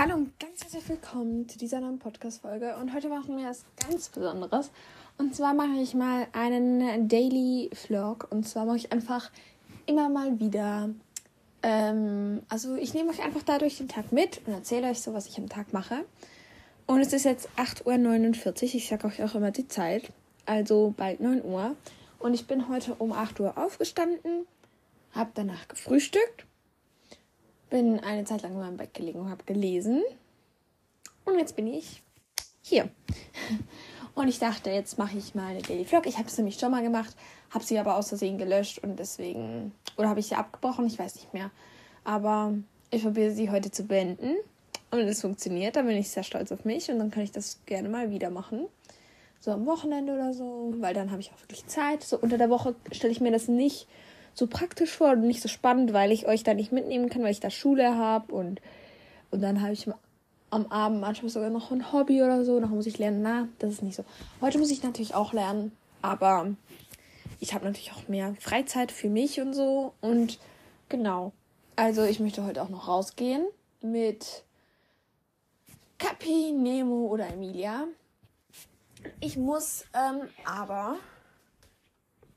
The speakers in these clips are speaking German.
Hallo und ganz herzlich willkommen zu dieser neuen Podcast-Folge. Und heute machen wir was ganz Besonderes. Und zwar mache ich mal einen Daily Vlog. Und zwar mache ich einfach immer mal wieder. Ähm, also, ich nehme euch einfach dadurch den Tag mit und erzähle euch so, was ich am Tag mache. Und es ist jetzt 8.49 Uhr. Ich sage euch auch immer die Zeit. Also bald 9 Uhr. Und ich bin heute um 8 Uhr aufgestanden, habe danach gefrühstückt bin eine Zeit lang in meinem Bett gelegen und habe gelesen. Und jetzt bin ich hier. Und ich dachte, jetzt mache ich mal eine Daily Vlog. Ich habe es nämlich schon mal gemacht, habe sie aber aus Versehen gelöscht und deswegen, oder habe ich sie abgebrochen, ich weiß nicht mehr. Aber ich probiere sie heute zu beenden. Und es funktioniert, dann bin ich sehr stolz auf mich und dann kann ich das gerne mal wieder machen. So am Wochenende oder so, weil dann habe ich auch wirklich Zeit. So unter der Woche stelle ich mir das nicht so praktisch vor und nicht so spannend, weil ich euch da nicht mitnehmen kann, weil ich da Schule habe und, und dann habe ich am Abend manchmal sogar noch ein Hobby oder so, noch muss ich lernen. Na, das ist nicht so. Heute muss ich natürlich auch lernen, aber ich habe natürlich auch mehr Freizeit für mich und so und genau. Also ich möchte heute auch noch rausgehen mit Capi, Nemo oder Emilia. Ich muss ähm, aber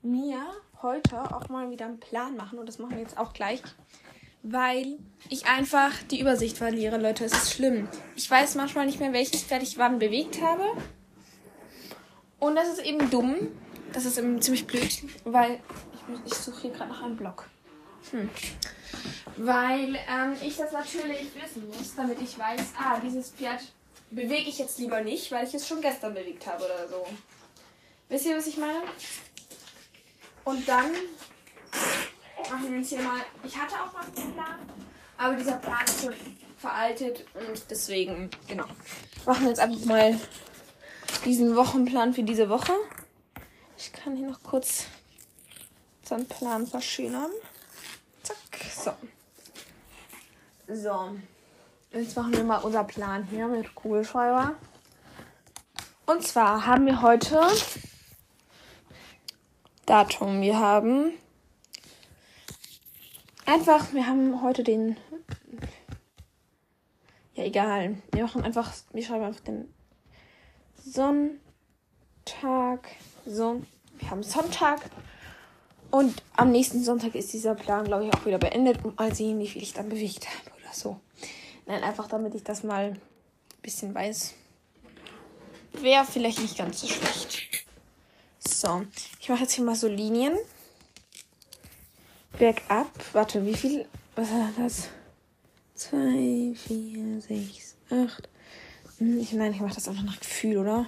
mir heute auch mal wieder einen Plan machen und das machen wir jetzt auch gleich, weil ich einfach die Übersicht verliere, Leute. Es ist schlimm. Ich weiß manchmal nicht mehr, welches Pferd ich wann bewegt habe. Und das ist eben dumm. Das ist eben ziemlich blöd, weil ich, ich suche hier gerade nach einem Block. Hm. Weil ähm, ich das natürlich wissen muss, damit ich weiß, ah, dieses Pferd bewege ich jetzt lieber nicht, weil ich es schon gestern bewegt habe oder so. Wisst ihr, was ich meine? Und dann machen wir uns hier mal. Ich hatte auch mal einen Plan, aber dieser Plan ist schon veraltet und deswegen, genau. Machen wir jetzt einfach mal diesen Wochenplan für diese Woche. Ich kann hier noch kurz unseren Plan verschönern. Zack, so. So. Jetzt machen wir mal unser Plan hier mit Kugelschreiber. Und zwar haben wir heute Datum. Wir haben einfach, wir haben heute den. Ja, egal. Wir machen einfach, wir schreiben einfach den Sonntag. So, wir haben Sonntag. Und am nächsten Sonntag ist dieser Plan, glaube ich, auch wieder beendet. Und mal sehen, wie viel ich dann bewegt habe oder so. Nein, einfach damit ich das mal ein bisschen weiß. Wäre vielleicht nicht ganz so schlecht. So, ich mache jetzt hier mal so Linien. Bergab. Warte, wie viel? Was war das? 2, 4, 6, 8. Ich, nein, ich mache das einfach nach Gefühl, oder?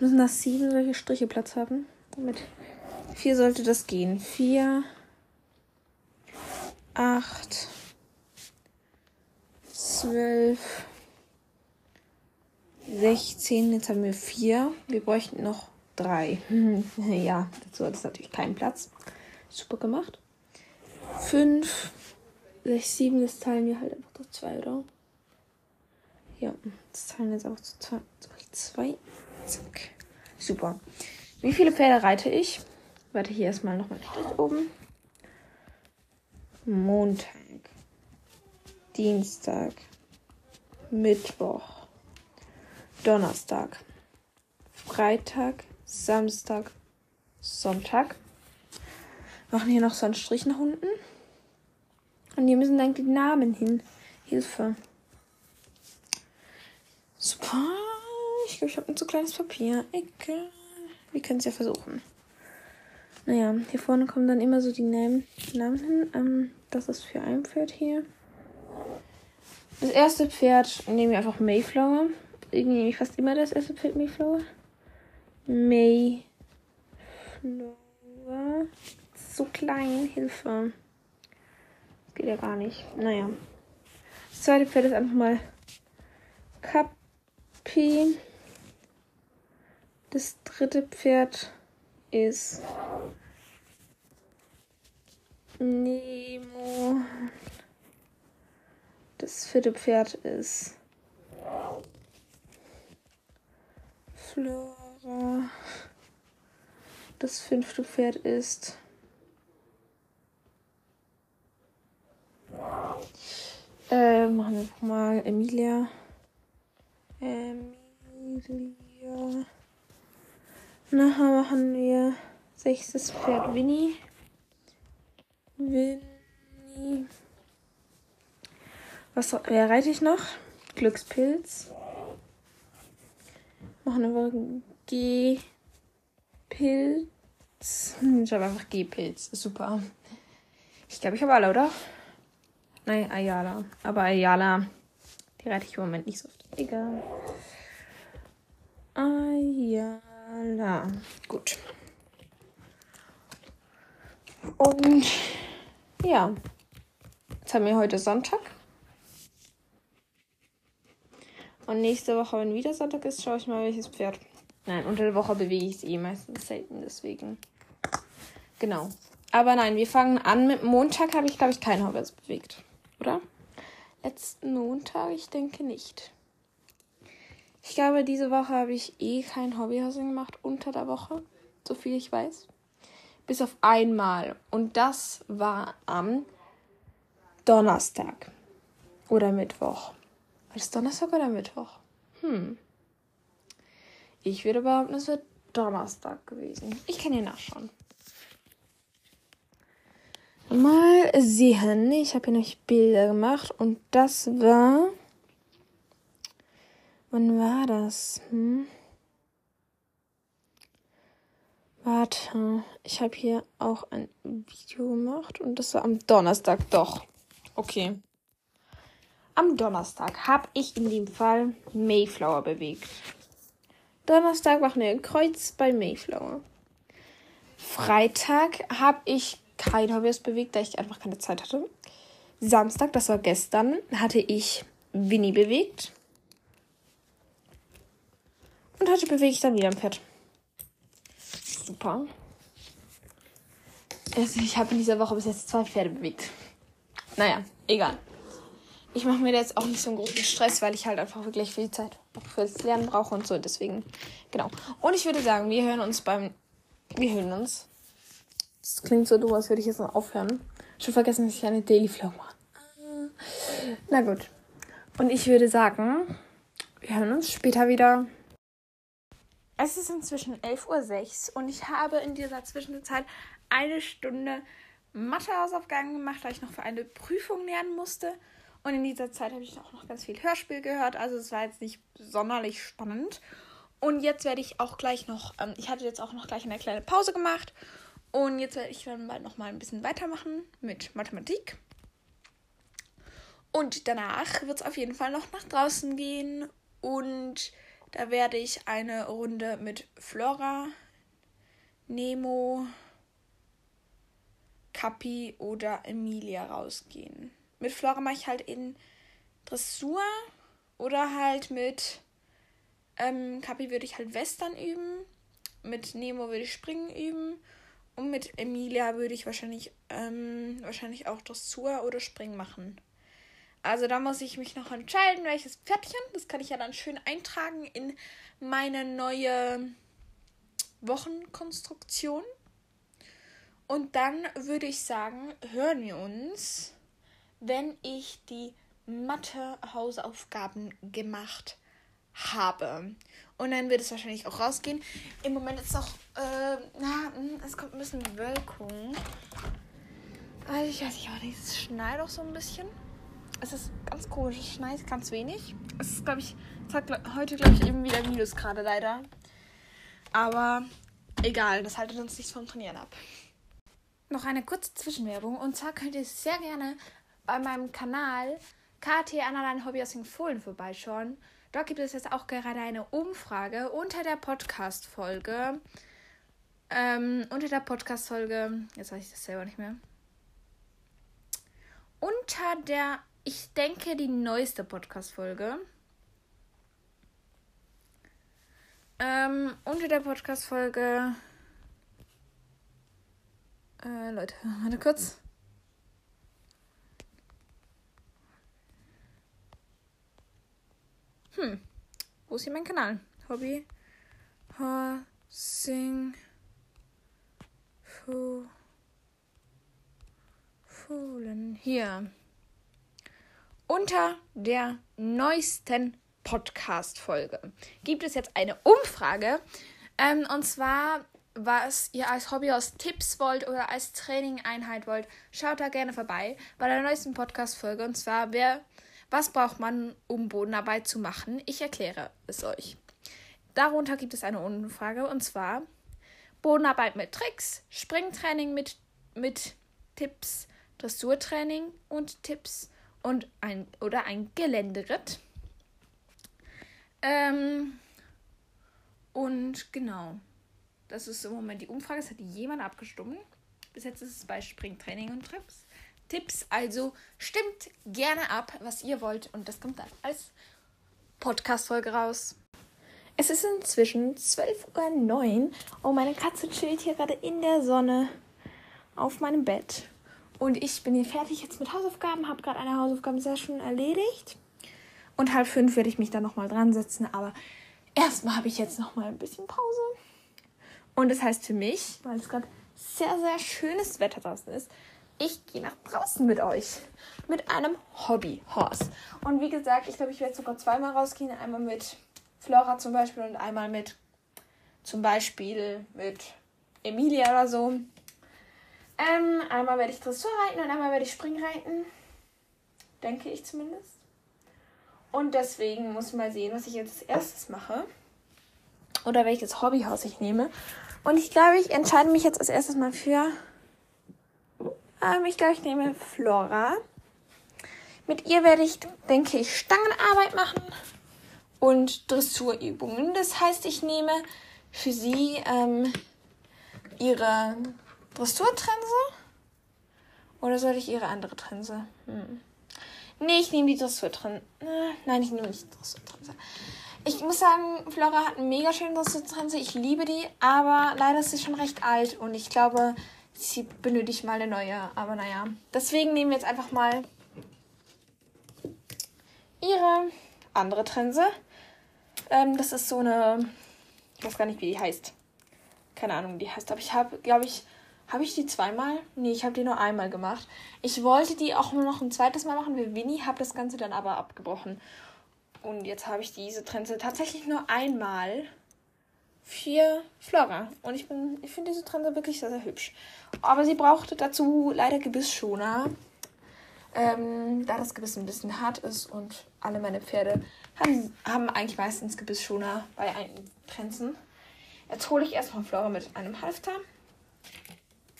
Müssen das sieben solche Striche Platz haben? Mit vier sollte das gehen. 4, 8, 12, 16. Jetzt haben wir vier. Wir bräuchten noch drei. ja, dazu hat es natürlich keinen Platz. Super gemacht. Fünf, sechs, sieben, das teilen wir halt einfach durch zwei, oder? Ja, das teilen wir jetzt auch. Durch zwei. Zack. Super. Wie viele Pferde reite ich? Warte, hier erstmal nochmal rechts oben. Montag. Dienstag. Mittwoch. Donnerstag. Freitag. Samstag, Sonntag. Machen hier noch so einen Strich nach unten. Und hier müssen dann die Namen hin. Hilfe. Super. Ich glaube, ich habe ein zu kleines Papier. Egal. Wir können es ja versuchen. Naja, hier vorne kommen dann immer so die Namen, Namen hin. Ähm, das ist für ein Pferd hier. Das erste Pferd nehmen wir einfach Mayflower. Irgendwie nehme ich fast immer das erste Pferd Mayflower. Mayflower. So klein, Hilfe. Das geht ja gar nicht. Naja. Das zweite Pferd ist einfach mal Kapi. Das dritte Pferd ist Nemo. Das vierte Pferd ist Flora. Das fünfte Pferd ist. Äh, machen wir mal Emilia. Emilia. Nachher machen wir sechstes Pferd Winnie. Winnie. Was wer reite ich noch? Glückspilz. Machen wir G-Pilz. Ich habe einfach G-Pilz. Super. Ich glaube, ich habe alle, oder? Nein, Ayala. Aber Ayala, die reite ich im Moment nicht so oft. Egal. Ayala. Gut. Und ja, jetzt haben wir heute Sonntag. Und nächste Woche, wenn wieder Sonntag ist, schaue ich mal, welches Pferd. Nein, unter der Woche bewege ich es eh meistens selten, deswegen. Genau. Aber nein, wir fangen an mit Montag, habe ich, glaube ich, kein Hobbits bewegt. Oder? Letzten Montag, ich denke nicht. Ich glaube, diese Woche habe ich eh kein Hobbyhousing gemacht unter der Woche, so viel ich weiß. Bis auf einmal. Und das war am Donnerstag. Oder Mittwoch. War das Donnerstag oder Mittwoch? Hm. Ich würde behaupten, es wird Donnerstag gewesen. Ich kann hier nachschauen. Mal sehen. Ich habe hier noch Bilder gemacht und das war. Wann war das? Hm? Warte, ich habe hier auch ein Video gemacht und das war am Donnerstag. Doch. Okay. Am Donnerstag habe ich in dem Fall Mayflower bewegt. Donnerstag machen wir ein Kreuz bei Mayflower. Freitag habe ich kein Hobbys bewegt, da ich einfach keine Zeit hatte. Samstag, das war gestern, hatte ich Winnie bewegt. Und heute bewege ich dann wieder ein Pferd. Super. Also ich habe in dieser Woche bis jetzt zwei Pferde bewegt. Naja, egal. Ich mache mir jetzt auch nicht so einen großen Stress, weil ich halt einfach wirklich viel Zeit fürs Lernen brauche und so. Deswegen, genau. Und ich würde sagen, wir hören uns beim. Wir hören uns das klingt so dumm, als würde ich jetzt noch aufhören. Schon vergessen, dass ich eine Daily Vlog mache. Na gut. Und ich würde sagen, wir hören uns später wieder. Es ist inzwischen 11.06 Uhr und ich habe in dieser Zwischenzeit eine Stunde Mathehausaufgaben gemacht, weil ich noch für eine Prüfung lernen musste. Und in dieser Zeit habe ich auch noch ganz viel Hörspiel gehört. Also es war jetzt nicht sonderlich spannend. Und jetzt werde ich auch gleich noch, ähm, ich hatte jetzt auch noch gleich eine kleine Pause gemacht und jetzt werde ich dann bald noch mal ein bisschen weitermachen mit Mathematik. Und danach wird es auf jeden Fall noch nach draußen gehen. Und da werde ich eine Runde mit Flora, Nemo, Kapi oder Emilia rausgehen. Mit Flora mache ich halt in Dressur oder halt mit ähm, Kapi würde ich halt Western üben. Mit Nemo würde ich Springen üben. Und mit Emilia würde ich wahrscheinlich, ähm, wahrscheinlich auch Dressur oder Springen machen. Also da muss ich mich noch entscheiden, welches Pferdchen. Das kann ich ja dann schön eintragen in meine neue Wochenkonstruktion. Und dann würde ich sagen, hören wir uns, wenn ich die Mathe-Hausaufgaben gemacht habe. Und dann wird es wahrscheinlich auch rausgehen. Im Moment ist noch, äh, na, hm, es kommt ein bisschen Wölkung. Also ich weiß nicht, aber es schneit auch so ein bisschen. Es ist ganz komisch, es schneit ganz wenig. Es ist, glaube ich, es hat heute, glaube ich, eben wieder Minus gerade leider. Aber egal, das haltet uns nichts vom Trainieren ab. Noch eine kurze Zwischenwerbung. Und zwar könnt ihr sehr gerne bei meinem Kanal KT Anna Hobby aus den Fohlen vorbeischauen. Dort gibt es jetzt auch gerade eine Umfrage unter der Podcast-Folge. Ähm, unter der Podcast-Folge, jetzt weiß ich das selber nicht mehr. Unter der, ich denke, die neueste Podcast-Folge. Ähm, unter der Podcast-Folge. Äh, Leute, warte kurz. Hm. Wo ist hier mein Kanal? Hobby. Horsing. Fohlen. Hier. unter der neuesten Podcast-Folge gibt es jetzt eine Umfrage. Ähm, und zwar, was ihr als Hobby aus Tipps wollt oder als Trainingeinheit wollt, schaut da gerne vorbei bei der neuesten Podcast-Folge. Und zwar, wer, was braucht man, um Bodenarbeit zu machen? Ich erkläre es euch. Darunter gibt es eine Umfrage und zwar Bodenarbeit mit Tricks, Springtraining mit, mit Tipps, Dressurtraining und Tipps und ein oder ein Geländeritt. Ähm, und genau, das ist im Moment die Umfrage. Es hat jemand abgestimmt. Bis jetzt ist es bei Springtraining und Trips. Tipps. Also stimmt gerne ab, was ihr wollt. Und das kommt dann als Podcast-Folge raus. Es ist inzwischen 12.09 Uhr und meine Katze chillt hier gerade in der Sonne auf meinem Bett. Und ich bin hier fertig jetzt mit Hausaufgaben, habe gerade eine Hausaufgabensession erledigt. Und halb fünf werde ich mich dann nochmal dran setzen. Aber erstmal habe ich jetzt nochmal ein bisschen Pause. Und das heißt für mich, weil es gerade sehr, sehr schönes Wetter draußen ist, ich gehe nach draußen mit euch. Mit einem Hobby-Horse. Und wie gesagt, ich glaube, ich werde sogar zweimal rausgehen. Einmal mit Flora zum Beispiel und einmal mit zum Beispiel mit Emilia oder so. Ähm, einmal werde ich Dressur reiten und einmal werde ich Springreiten. Denke ich zumindest. Und deswegen muss ich mal sehen, was ich jetzt als erstes mache. Oder welches Hobbyhaus ich nehme. Und ich glaube, ich entscheide mich jetzt als erstes mal für. Ähm, ich glaube, ich nehme Flora. Mit ihr werde ich, denke ich, Stangenarbeit machen und Dressurübungen. Das heißt, ich nehme für sie ähm, ihre Dressurtrense. Oder soll ich ihre andere Trense? Hm. Nee, ich nehme die Dressurtrense. Nein, ich nehme nicht die Dressurtrense. Ich muss sagen, Flora hat eine mega schöne Dressurtrense. Ich liebe die, aber leider ist sie schon recht alt und ich glaube, sie benötigt mal eine neue. Aber naja, deswegen nehmen wir jetzt einfach mal ihre andere Trense. Ähm, das ist so eine, ich weiß gar nicht, wie die heißt. Keine Ahnung, wie die heißt. Aber ich habe, glaube ich, habe ich die zweimal? Nee, ich habe die nur einmal gemacht. Ich wollte die auch nur noch ein zweites Mal machen wie Winnie, habe das Ganze dann aber abgebrochen. Und jetzt habe ich diese Trense tatsächlich nur einmal für Flora. Und ich bin, ich finde diese Trense wirklich sehr, sehr hübsch. Aber sie brauchte dazu leider Gebissschoner. Ähm, da das Gebiss ein bisschen hart ist und alle meine Pferde haben, haben eigentlich meistens Gebissschoner bei einigen Trenzen. Jetzt hole ich erstmal Flora mit einem Halfter.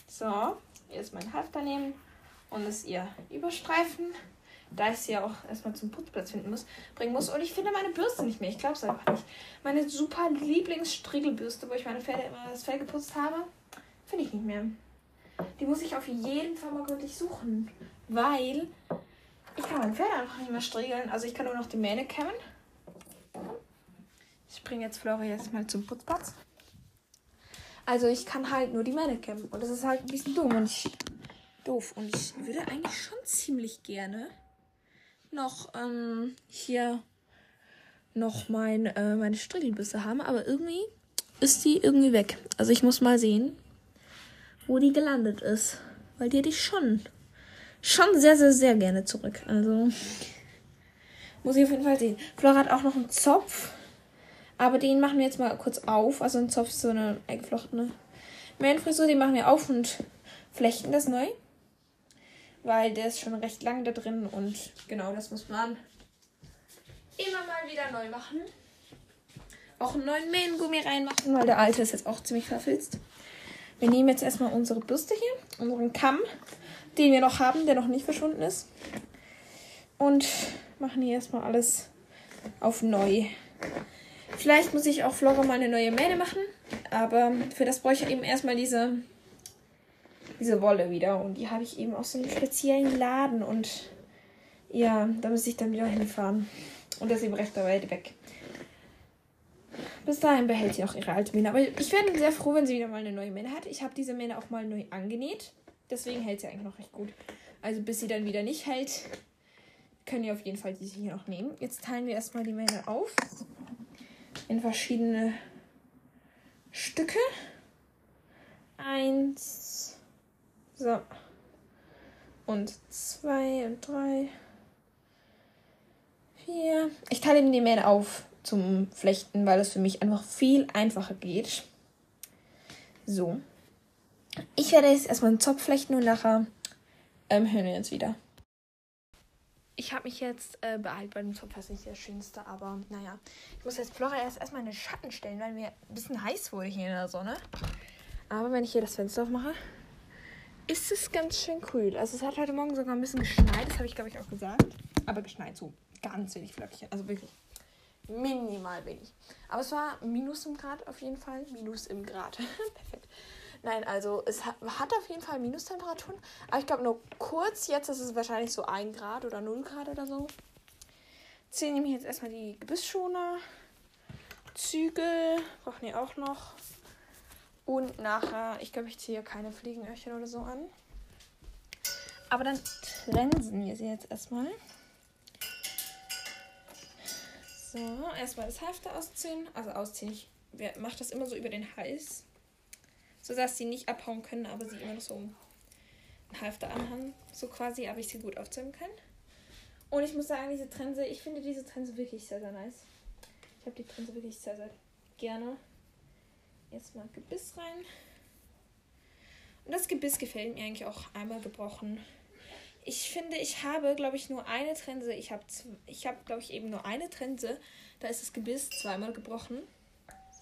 So, ist mein Halfter nehmen und ist ihr Überstreifen. Da ich sie ja auch erstmal zum Putzplatz finden muss, bringen muss. Und ich finde meine Bürste nicht mehr. Ich glaube es einfach nicht. Meine super Lieblingsstriegelbürste, wo ich meine Pferde immer das Fell geputzt habe, finde ich nicht mehr. Die muss ich auf jeden Fall mal gründlich suchen. Weil ich kann mein Pferd einfach nicht mehr striegeln. Also ich kann nur noch die Mähne kämmen. Ich bringe jetzt Flora jetzt mal zum Putzplatz. Also ich kann halt nur die Männer kämpfen. Und das ist halt ein bisschen dumm und ich, doof. Und ich würde eigentlich schon ziemlich gerne noch ähm, hier noch mein, äh, meine Strickelbüsse haben. Aber irgendwie ist die irgendwie weg. Also ich muss mal sehen, wo die gelandet ist. Weil die hätte ich schon, schon sehr, sehr, sehr gerne zurück. Also muss ich auf jeden Fall sehen. Flora hat auch noch einen Zopf. Aber den machen wir jetzt mal kurz auf. Also ein Zopf ist so eine eingeflochtene Mähenfrisur. Den machen wir auf und flechten das neu. Weil der ist schon recht lang da drin. Und genau, das muss man immer mal wieder neu machen. Auch einen neuen Mähengummi reinmachen, weil der alte ist jetzt auch ziemlich verfilzt. Wir nehmen jetzt erstmal unsere Bürste hier, unseren Kamm, den wir noch haben, der noch nicht verschwunden ist. Und machen hier erstmal alles auf neu. Vielleicht muss ich auch Flora mal eine neue Mähne machen. Aber für das brauche ich eben erstmal diese, diese Wolle wieder. Und die habe ich eben aus so einem speziellen Laden. Und ja, da muss ich dann wieder hinfahren. Und das eben recht dabei weg. Bis dahin behält sie auch ihre alte Mähne. Aber ich wäre sehr froh, wenn sie wieder mal eine neue Mähne hat. Ich habe diese Mähne auch mal neu angenäht. Deswegen hält sie eigentlich noch recht gut. Also bis sie dann wieder nicht hält, können wir auf jeden Fall diese hier noch nehmen. Jetzt teilen wir erstmal die Mähne auf in verschiedene Stücke. Eins. So. Und zwei und drei. Hier. Ich teile mir die Mähne auf zum Flechten, weil es für mich einfach viel einfacher geht. So. Ich werde jetzt erstmal einen Zopf flechten und nachher ähm, hören wir uns wieder. Ich habe mich jetzt äh, beeilt bei dem Zopf, das ist nicht das Schönste, aber naja. Ich muss jetzt Flora erst erstmal in den Schatten stellen, weil mir ein bisschen heiß wurde hier in der Sonne. Aber wenn ich hier das Fenster aufmache, ist es ganz schön cool. Also es hat heute Morgen sogar ein bisschen geschneit, das habe ich glaube ich auch gesagt. Aber geschneit so ganz wenig Flöckchen, also wirklich minimal wenig. Aber es war Minus im Grad auf jeden Fall. Minus im Grad. Perfekt. Nein, also es hat, auf jeden Fall Minustemperaturen. Aber ich glaube nur kurz jetzt ist es wahrscheinlich so 1 Grad oder 0 Grad oder so. Zählen nämlich jetzt erstmal die Gebissschoner. Zügel brauchen wir auch noch. Und nachher, ich glaube, ich ziehe keine Fliegenöhrchen oder so an. Aber dann trensen wir sie jetzt erstmal. So, erstmal das Halfter ausziehen. Also ausziehen. Ich mache das immer so über den Hals sodass sie nicht abhauen können, aber sie immer noch so einen Halfter anhaben, so quasi, aber ich sie gut aufzäumen kann. Und ich muss sagen, diese Trense, ich finde diese Trense wirklich sehr, sehr nice. Ich habe die Trense wirklich sehr, sehr gerne. Jetzt mal Gebiss rein. Und das Gebiss gefällt mir eigentlich auch einmal gebrochen. Ich finde, ich habe, glaube ich, nur eine Trense. Ich habe, ich habe, glaube ich, eben nur eine Trense. Da ist das Gebiss zweimal gebrochen.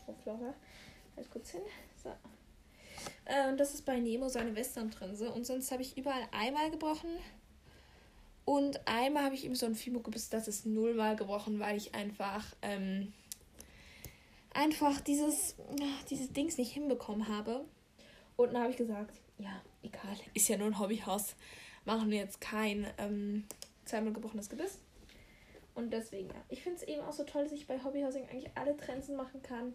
So, Flora. Halt kurz hin. So. Äh, und das ist bei Nemo seine Western-Trense. Und sonst habe ich überall einmal gebrochen. Und einmal habe ich ihm so ein Fimo gebissen, das ist nullmal gebrochen, weil ich einfach, ähm, einfach dieses, dieses Dings nicht hinbekommen habe. Und dann habe ich gesagt, ja, egal, ist ja nur ein Hobbyhaus. Machen wir jetzt kein ähm, zweimal gebrochenes Gebiss. Und deswegen, ja. Ich finde es eben auch so toll, dass ich bei Hobbyhousing eigentlich alle Trensen machen kann,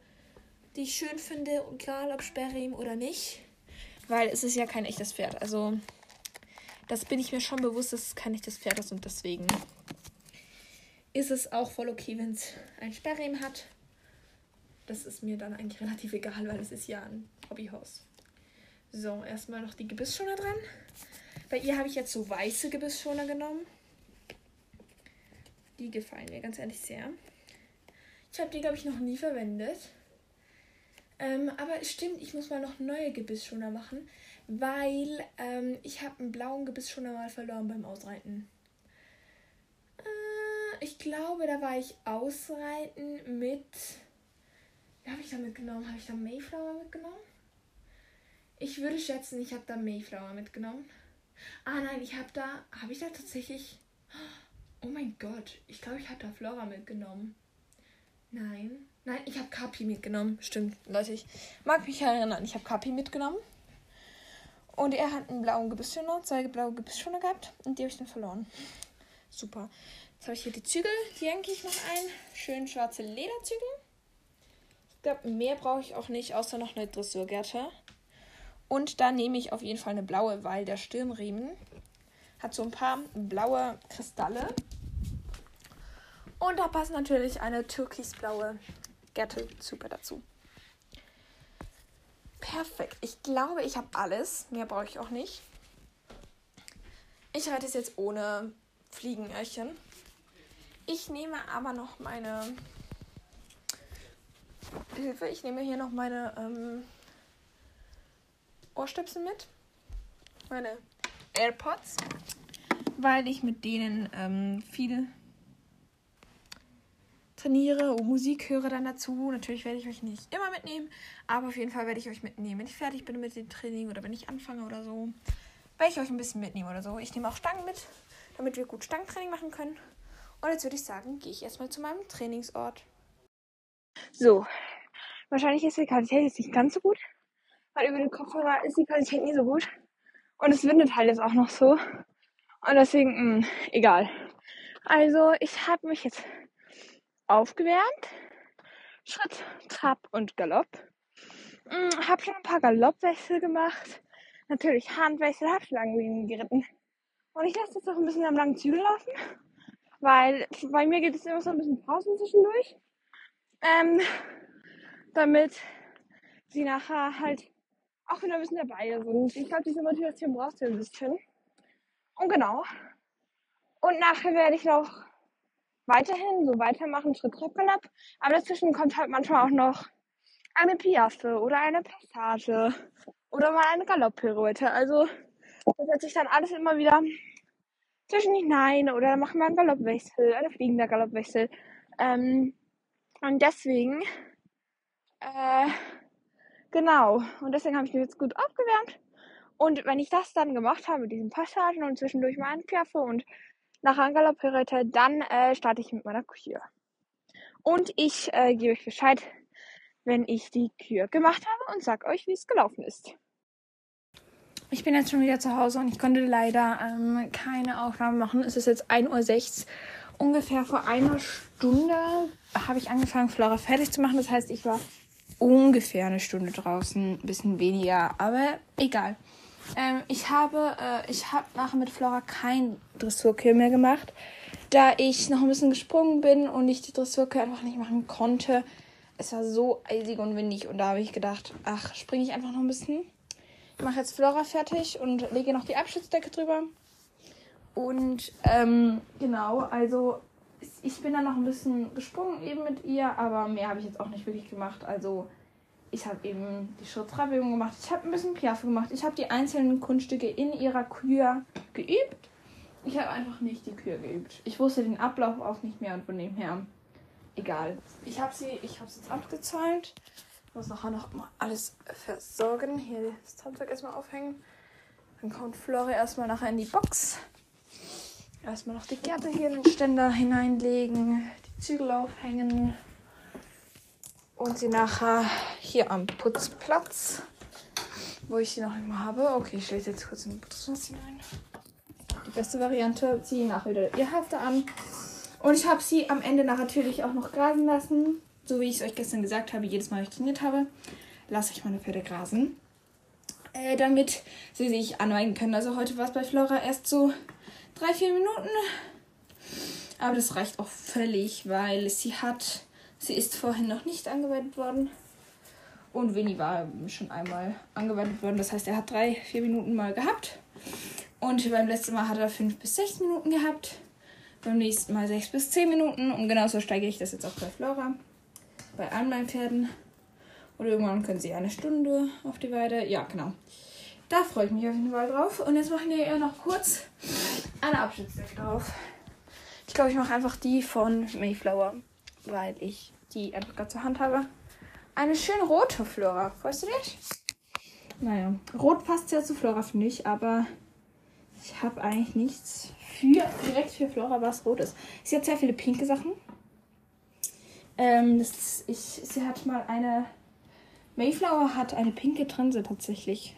die ich schön finde, egal ob Sperrim oder nicht. Weil es ist ja kein echtes Pferd. Also, das bin ich mir schon bewusst, dass es kein echtes Pferd ist. Und deswegen ist es auch voll okay, wenn es ein Sperrriemen hat. Das ist mir dann eigentlich relativ egal, weil es ist ja ein Hobbyhaus. So, erstmal noch die Gebissschoner dran. Bei ihr habe ich jetzt so weiße Gebissschoner genommen. Die gefallen mir ganz ehrlich sehr. Ich habe die, glaube ich, noch nie verwendet. Ähm, aber es stimmt, ich muss mal noch neue Gebissschoner machen, weil ähm, ich habe einen blauen Gebissschoner mal verloren beim Ausreiten. Äh, ich glaube, da war ich ausreiten mit. Wie habe ich da mitgenommen? Habe ich da Mayflower mitgenommen? Ich würde schätzen, ich habe da Mayflower mitgenommen. Ah nein, ich habe da. Habe ich da tatsächlich. Oh mein Gott, ich glaube, ich habe da Flora mitgenommen. Nein. Nein, ich habe Kapi mitgenommen. Stimmt, Leute, ich mag mich erinnern. Ich habe Kapi mitgenommen. Und er hat einen blauen Gebissschoner, zwei blaue Gebissschoner gehabt. Und die habe ich dann verloren. Super. Jetzt habe ich hier die Zügel. Die hänge ich noch ein. Schön schwarze Lederzügel. Glaube, mehr brauche ich auch nicht, außer noch eine Dressurgerte. Und da nehme ich auf jeden Fall eine blaue, weil der Stirnriemen hat so ein paar blaue Kristalle. Und da passt natürlich eine türkisblaue Gerte super dazu. Perfekt. Ich glaube, ich habe alles. Mehr brauche ich auch nicht. Ich reite es jetzt ohne Fliegenöhrchen. Ich nehme aber noch meine Hilfe. Ich nehme hier noch meine ähm, Ohrstöpsel mit. Meine AirPods. Weil ich mit denen ähm, viel trainiere und Musik höre dann dazu. Natürlich werde ich euch nicht immer mitnehmen, aber auf jeden Fall werde ich euch mitnehmen. Wenn ich fertig bin mit dem Training oder wenn ich anfange oder so, werde ich euch ein bisschen mitnehmen oder so. Ich nehme auch Stangen mit, damit wir gut Stangentraining machen können. Und jetzt würde ich sagen, gehe ich erstmal zu meinem Trainingsort. So, wahrscheinlich ist die Qualität jetzt nicht ganz so gut, weil über den Kopfhörer ist die Qualität nie so gut. Und es windet halt jetzt auch noch so. Und deswegen, mh, egal. Also, ich habe mich jetzt aufgewärmt. Schritt, Trab und Galopp. Hm, hab schon ein paar Galoppwechsel gemacht. Natürlich Handwechsel, hab Schlangenlinien geritten. Und ich lasse jetzt noch ein bisschen am langen Zügel laufen. Weil bei mir geht es immer so ein bisschen Pausen zwischendurch. Ähm, damit sie nachher halt auch wieder ein bisschen dabei sind. Ich glaube, diese Motivation brauchst du ein bisschen. Und genau. Und nachher werde ich noch weiterhin so weitermachen, Schritt, Trip, Galopp. Aber dazwischen kommt halt manchmal auch noch eine Piaffe oder eine Passage oder mal eine Galopppirouette. Also das setzt sich dann alles immer wieder zwischen hinein oder dann machen wir einen Galoppwechsel, einen fliegender Galoppwechsel. Ähm, und deswegen, äh, genau, und deswegen habe ich mich jetzt gut aufgewärmt. Und wenn ich das dann gemacht habe mit diesen Passagen und zwischendurch mal Piaffe und nach einer Galopppirouette, dann äh, starte ich mit meiner Kür. Und ich äh, gebe euch Bescheid, wenn ich die Kür gemacht habe und sag euch, wie es gelaufen ist. Ich bin jetzt schon wieder zu Hause und ich konnte leider ähm, keine Aufnahme machen. Es ist jetzt 1.06 Uhr. Ungefähr vor einer Stunde habe ich angefangen, Flora fertig zu machen. Das heißt, ich war ungefähr eine Stunde draußen, ein bisschen weniger, aber egal. Ähm, ich habe, äh, ich habe nachher mit Flora kein Dressurkill mehr gemacht, da ich noch ein bisschen gesprungen bin und ich die Dressurkill einfach nicht machen konnte. Es war so eisig und windig und da habe ich gedacht, ach, springe ich einfach noch ein bisschen. Ich mache jetzt Flora fertig und lege noch die Abschutzdecke drüber. Und ähm, genau, also ich bin dann noch ein bisschen gesprungen eben mit ihr, aber mehr habe ich jetzt auch nicht wirklich gemacht. Also ich habe eben die Schritttragbewegung gemacht, ich habe ein bisschen Piaffe gemacht, ich habe die einzelnen Kunststücke in ihrer Kür geübt. Ich habe einfach nicht die Kür geübt. Ich wusste den Ablauf auch nicht mehr und von dem her egal. Ich habe sie, ich habe es jetzt abgezahlt. Ich muss nachher noch mal alles versorgen. Hier das Zahnzeug erstmal aufhängen. Dann kommt Flori erstmal nachher in die Box. Erstmal noch die Gerte hier in den Ständer hineinlegen, die Zügel aufhängen und sie nachher hier am Putzplatz, wo ich sie noch immer habe. Okay, ich stelle sie jetzt kurz in den Putzplatz hinein. Die beste Variante, ziehe nachher wieder ihr Halfter an. Und ich habe sie am Ende natürlich auch noch grasen lassen. So wie ich es euch gestern gesagt habe, jedes Mal, wenn ich trainiert habe, lasse ich meine Pferde grasen. Äh, damit sie sich anweigen können. Also heute war es bei Flora erst so drei, vier Minuten. Aber das reicht auch völlig, weil sie hat, sie ist vorhin noch nicht angewendet worden. Und Winnie war schon einmal angewendet worden. Das heißt, er hat drei, vier Minuten mal gehabt. Und beim letzten Mal hat er fünf bis sechs Minuten gehabt. Beim nächsten Mal sechs bis zehn Minuten. Und genauso steige ich das jetzt auch bei Flora. Bei allen meinen Pferden. Oder irgendwann können sie eine Stunde auf die Weide. Ja, genau. Da freue ich mich auf jeden Fall drauf. Und jetzt machen wir ja noch kurz eine Abschnittsdecke drauf. Ich glaube, ich mache einfach die von Mayflower, weil ich die einfach gerade zur Hand habe. Eine schöne rote Flora. Freust du dich? Naja, rot passt ja zu Flora, finde ich, aber ich habe eigentlich nichts für direkt für Flora, was rot ist. Sie hat sehr viele pinke Sachen. Ähm, das, ich, sie hat mal eine. Mayflower hat eine pinke Trense tatsächlich.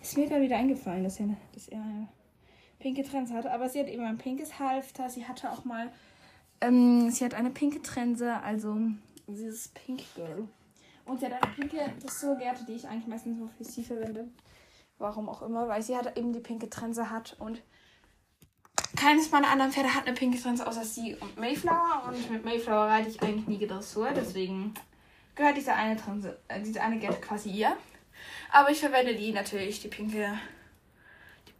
Ist mir gerade wieder eingefallen, dass er, dass er pinke Trense hatte. Aber sie hat eben ein pinkes Halfter. Sie hatte auch mal. Ähm, sie hat eine pinke Trense, also dieses Pink Girl. Und sie hat eine pinke Dressurgerte, die ich eigentlich meistens nur für sie verwende. Warum auch immer, weil sie hat eben die pinke Trense hat und keines meiner anderen Pferde hat eine pinke Trense außer sie und Mayflower. Und mit Mayflower reite ich eigentlich nie Dressur, deswegen gehört diese eine Trense, äh, diese eine Gerte quasi ihr. Aber ich verwende die natürlich, die pinke,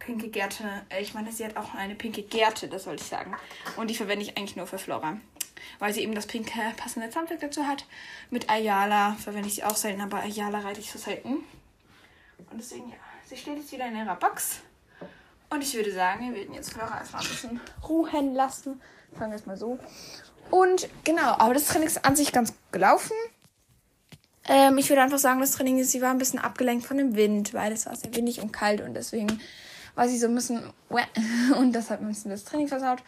pinke Gerte. Äh, ich meine, sie hat auch eine pinke Gerte, das wollte ich sagen. Und die verwende ich eigentlich nur für Flora. Weil sie eben das pinke passende Zahnzeug dazu hat. Mit Ayala verwende ich sie auch selten, aber Ayala reite ich so selten. Und deswegen, ja, sie steht jetzt wieder in ihrer Box. Und ich würde sagen, wir werden jetzt Flora erstmal ein bisschen ruhen lassen. Fangen wir jetzt mal so. Und genau, aber das Training ist an sich ganz gelaufen. Ähm, ich würde einfach sagen, das Training ist, sie war ein bisschen abgelenkt von dem Wind, weil es war sehr windig und kalt und deswegen war sie so ein bisschen und das hat ein bisschen das Training versaut.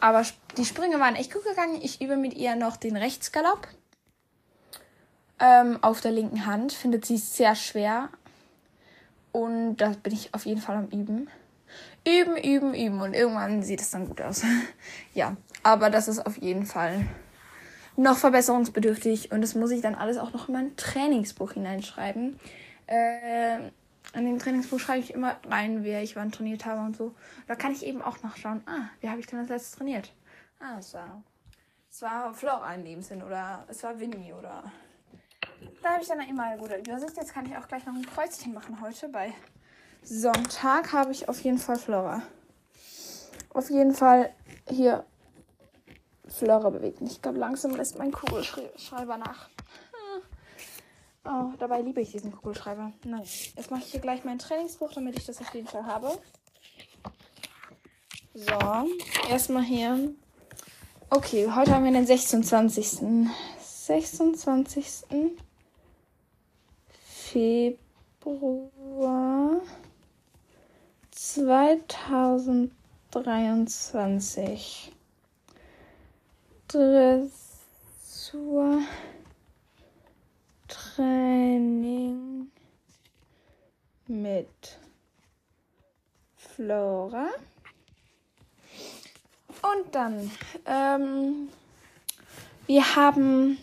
Aber die Sprünge waren echt gut gegangen. Ich übe mit ihr noch den Rechtsgalopp ähm, auf der linken Hand. Findet sie sehr schwer. Und da bin ich auf jeden Fall am Üben. Üben, üben, üben. Und irgendwann sieht es dann gut aus. ja, aber das ist auf jeden Fall noch verbesserungsbedürftig und das muss ich dann alles auch noch in mein Trainingsbuch hineinschreiben. Äh, in dem Trainingsbuch schreibe ich immer rein, wer ich wann trainiert habe und so. Da kann ich eben auch nachschauen, ah, wie habe ich denn das letzte trainiert? Ah, es war, es war Flora in dem Sinn oder es war Winnie oder. Da habe ich dann immer eine gute Übersicht. Jetzt kann ich auch gleich noch ein Kreuzchen machen heute. Bei Sonntag habe ich auf jeden Fall Flora. Auf jeden Fall hier Flora bewegt. Ich glaube, langsam lässt mein Kugelschreiber nach. Oh, dabei liebe ich diesen Kugelschreiber. Nein. Jetzt mache ich hier gleich mein Trainingsbuch, damit ich das auf jeden Fall habe. So, erstmal hier. Okay, heute haben wir den 26. 26. Februar 2023. Dressur Training mit Flora. Und dann, ähm, wir haben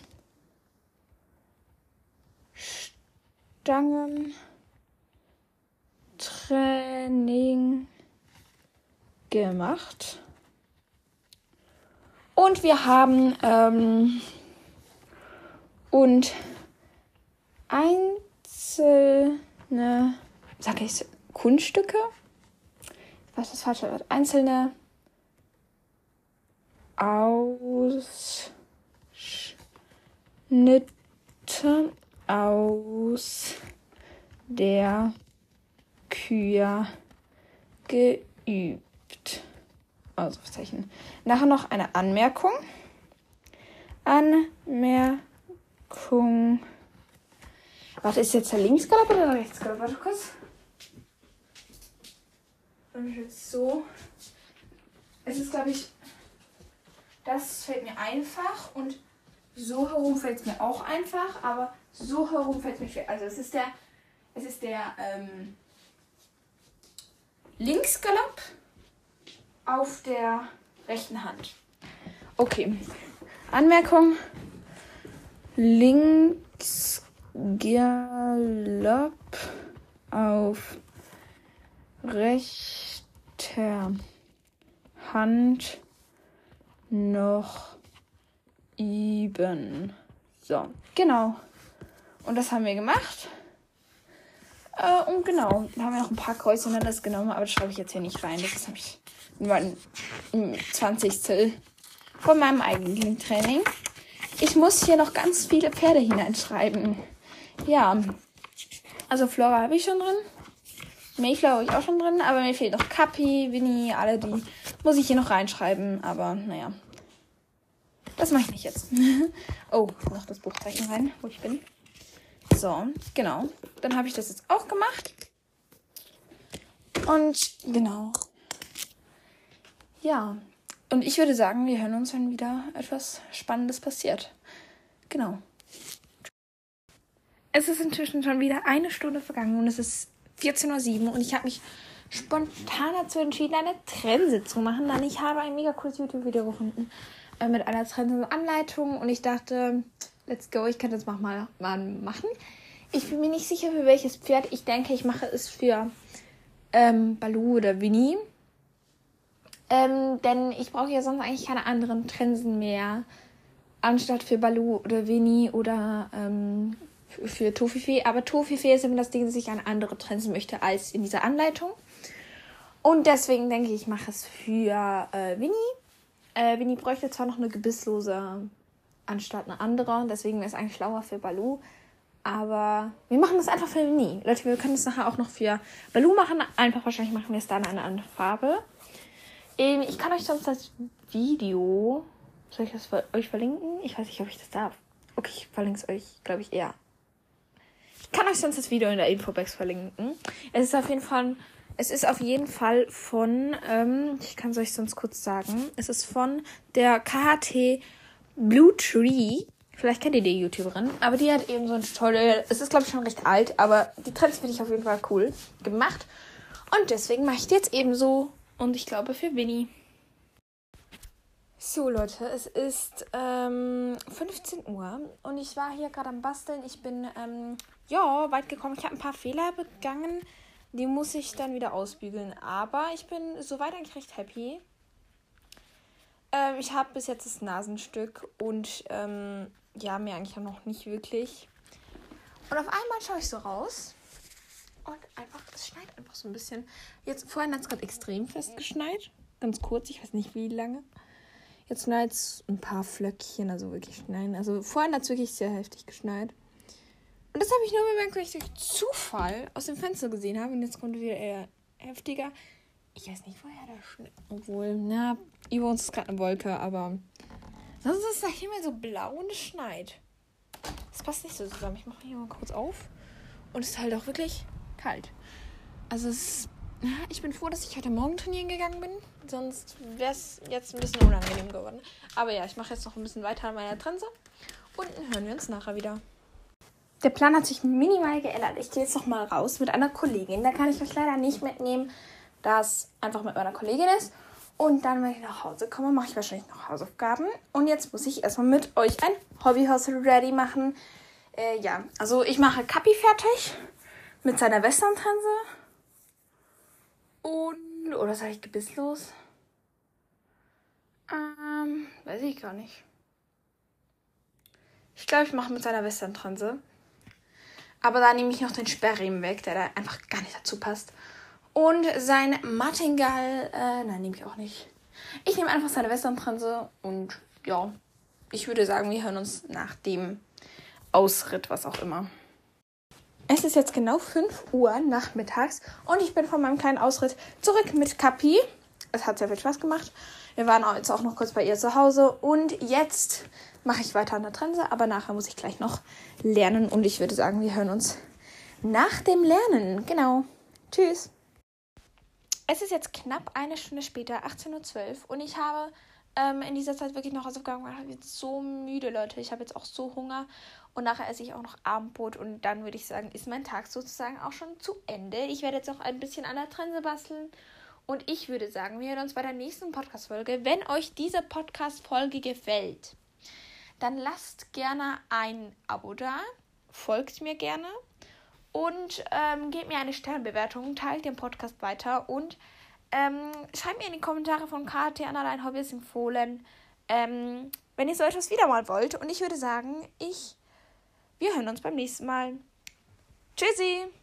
Stangentraining gemacht. Und wir haben ähm, und einzelne, sag ich Kunststücke? Was das falsche Wort? Einzelne Ausschnitte aus der Kür geübt. Ausrufezeichen. Nachher noch eine Anmerkung. Anmerkung. Warte, ist jetzt der Linksgalopp oder der Rechtsgalopp? Warte kurz. Und jetzt so. Es ist, glaube ich, das fällt mir einfach und so herum fällt es mir auch einfach, aber so herum fällt es mir schwer. Also es ist der, es ist der ähm, Linksgalopp auf der rechten Hand. Okay. Anmerkung. Linksgalopp auf rechter Hand noch üben. So, genau. Und das haben wir gemacht. Äh, und genau, da haben wir noch ein paar Kreuze das genommen, aber das schreibe ich jetzt hier nicht rein. Das habe ich ein 20. von meinem eigenen Training. Ich muss hier noch ganz viele Pferde hineinschreiben. Ja. Also Flora habe ich schon drin. Mayflower habe ich auch schon drin, aber mir fehlt noch Cappy, Winnie, alle die muss ich hier noch reinschreiben, aber naja. Das mache ich nicht jetzt. oh, noch das Buchzeichen rein, wo ich bin. So, genau. Dann habe ich das jetzt auch gemacht. Und genau. Ja. Und ich würde sagen, wir hören uns, wenn wieder etwas Spannendes passiert. Genau. Es ist inzwischen schon wieder eine Stunde vergangen und es ist 14.07 Uhr und ich habe mich spontan dazu entschieden, eine Trense zu machen, denn ich habe ein mega cooles YouTube-Video gefunden äh, mit einer Trense-Anleitung und ich dachte, let's go, ich kann das mal, mal machen. Ich bin mir nicht sicher, für welches Pferd. Ich denke, ich mache es für ähm, Balu oder Winnie. Ähm, denn ich brauche ja sonst eigentlich keine anderen Trensen mehr. Anstatt für Balu oder Winnie oder ähm, für, für Tofife. Aber Tofife ist immer das Ding, dass ich eine andere Trensen möchte als in dieser Anleitung. Und deswegen denke ich, ich mache es für äh, Winnie. Äh, Winnie bräuchte zwar noch eine gebisslose anstatt eine andere. Deswegen wäre es eigentlich schlauer für Balu. Aber wir machen das einfach für Winnie. Leute, wir können es nachher auch noch für Balu machen. Einfach wahrscheinlich machen wir es dann in eine andere Farbe. Ähm, ich kann euch sonst das Video. Soll ich das euch verlinken? Ich weiß nicht, ob ich das darf. Okay, ich verlinke es euch, glaube ich, eher. Kann euch sonst das Video in der Infobox verlinken. Es ist auf jeden Fall es ist auf jeden Fall von, ähm, ich kann es euch sonst kurz sagen, es ist von der KHT Blue Tree. Vielleicht kennt ihr die YouTuberin, aber die hat eben so ein Tutorial. Es ist, glaube ich, schon recht alt, aber die Trends finde ich auf jeden Fall cool gemacht. Und deswegen mache ich die jetzt ebenso. Und ich glaube für Winnie. So, Leute, es ist ähm, 15 Uhr und ich war hier gerade am Basteln. Ich bin, ähm, ja, weit gekommen. Ich habe ein paar Fehler begangen. Die muss ich dann wieder ausbügeln. Aber ich bin soweit eigentlich recht happy. Ähm, ich habe bis jetzt das Nasenstück und ähm, ja, mir eigentlich noch nicht wirklich. Und auf einmal schaue ich so raus und einfach, es schneit einfach so ein bisschen. Jetzt, vorhin hat es gerade extrem fest geschneit. Ganz kurz, ich weiß nicht wie lange. Jetzt schneit es ein paar Flöckchen, also wirklich schneien. Also vorhin hat es wirklich sehr heftig geschneit. Und das habe ich nur bemerkt, weil ich durch Zufall aus dem Fenster gesehen habe. Und jetzt kommt wieder eher heftiger. Ich weiß nicht, woher der Schnee. Obwohl, na, über uns ist gerade eine Wolke, aber. Sonst ist der Himmel so blau und es schneit. Das passt nicht so zusammen. Ich mache hier mal kurz auf. Und es ist halt auch wirklich kalt. Also es ich bin froh, dass ich heute Morgen trainieren gegangen bin. Sonst wäre es jetzt ein bisschen unangenehm geworden. Aber ja, ich mache jetzt noch ein bisschen weiter an meiner Trense. Und dann hören wir uns nachher wieder. Der Plan hat sich minimal geändert. Ich gehe jetzt noch mal raus mit einer Kollegin. Da kann ich euch leider nicht mitnehmen, da es einfach mit meiner Kollegin ist. Und dann, wenn ich nach Hause komme, mache ich wahrscheinlich noch Hausaufgaben. Und jetzt muss ich erstmal mit euch ein Hobbyhaus ready machen. Äh, ja, also ich mache Kapi fertig mit seiner Westerntranse. Und, oder sage ich gebisslos? Ähm, weiß ich gar nicht. Ich glaube, ich mache mit seiner Westerntranse. Aber da nehme ich noch den Sperrriemen weg, der da einfach gar nicht dazu passt. Und sein Martingall, äh, nein, nehme ich auch nicht. Ich nehme einfach seine Westerntranse und ja, ich würde sagen, wir hören uns nach dem Ausritt, was auch immer. Es ist jetzt genau 5 Uhr nachmittags und ich bin von meinem kleinen Ausritt zurück mit Kapi. Es hat sehr viel Spaß gemacht. Wir waren jetzt auch noch kurz bei ihr zu Hause und jetzt mache ich weiter an der Trense, aber nachher muss ich gleich noch lernen und ich würde sagen, wir hören uns nach dem Lernen. Genau. Tschüss. Es ist jetzt knapp eine Stunde später, 18.12 Uhr und ich habe ähm, in dieser Zeit wirklich noch Hausaufgaben gemacht. Ich bin jetzt so müde, Leute. Ich habe jetzt auch so Hunger und nachher esse ich auch noch Abendbrot und dann würde ich sagen, ist mein Tag sozusagen auch schon zu Ende. Ich werde jetzt auch ein bisschen an der Trense basteln und ich würde sagen, wir hören uns bei der nächsten Podcast-Folge. Wenn euch diese Podcast-Folge gefällt, dann lasst gerne ein Abo da, folgt mir gerne und ähm, gebt mir eine Sternbewertung, teilt den Podcast weiter und ähm, schreibt mir in die Kommentare von KT Anna Hobbys empfohlen, ähm, wenn ihr so etwas wieder mal wollt. Und ich würde sagen, ich, wir hören uns beim nächsten Mal. Tschüssi!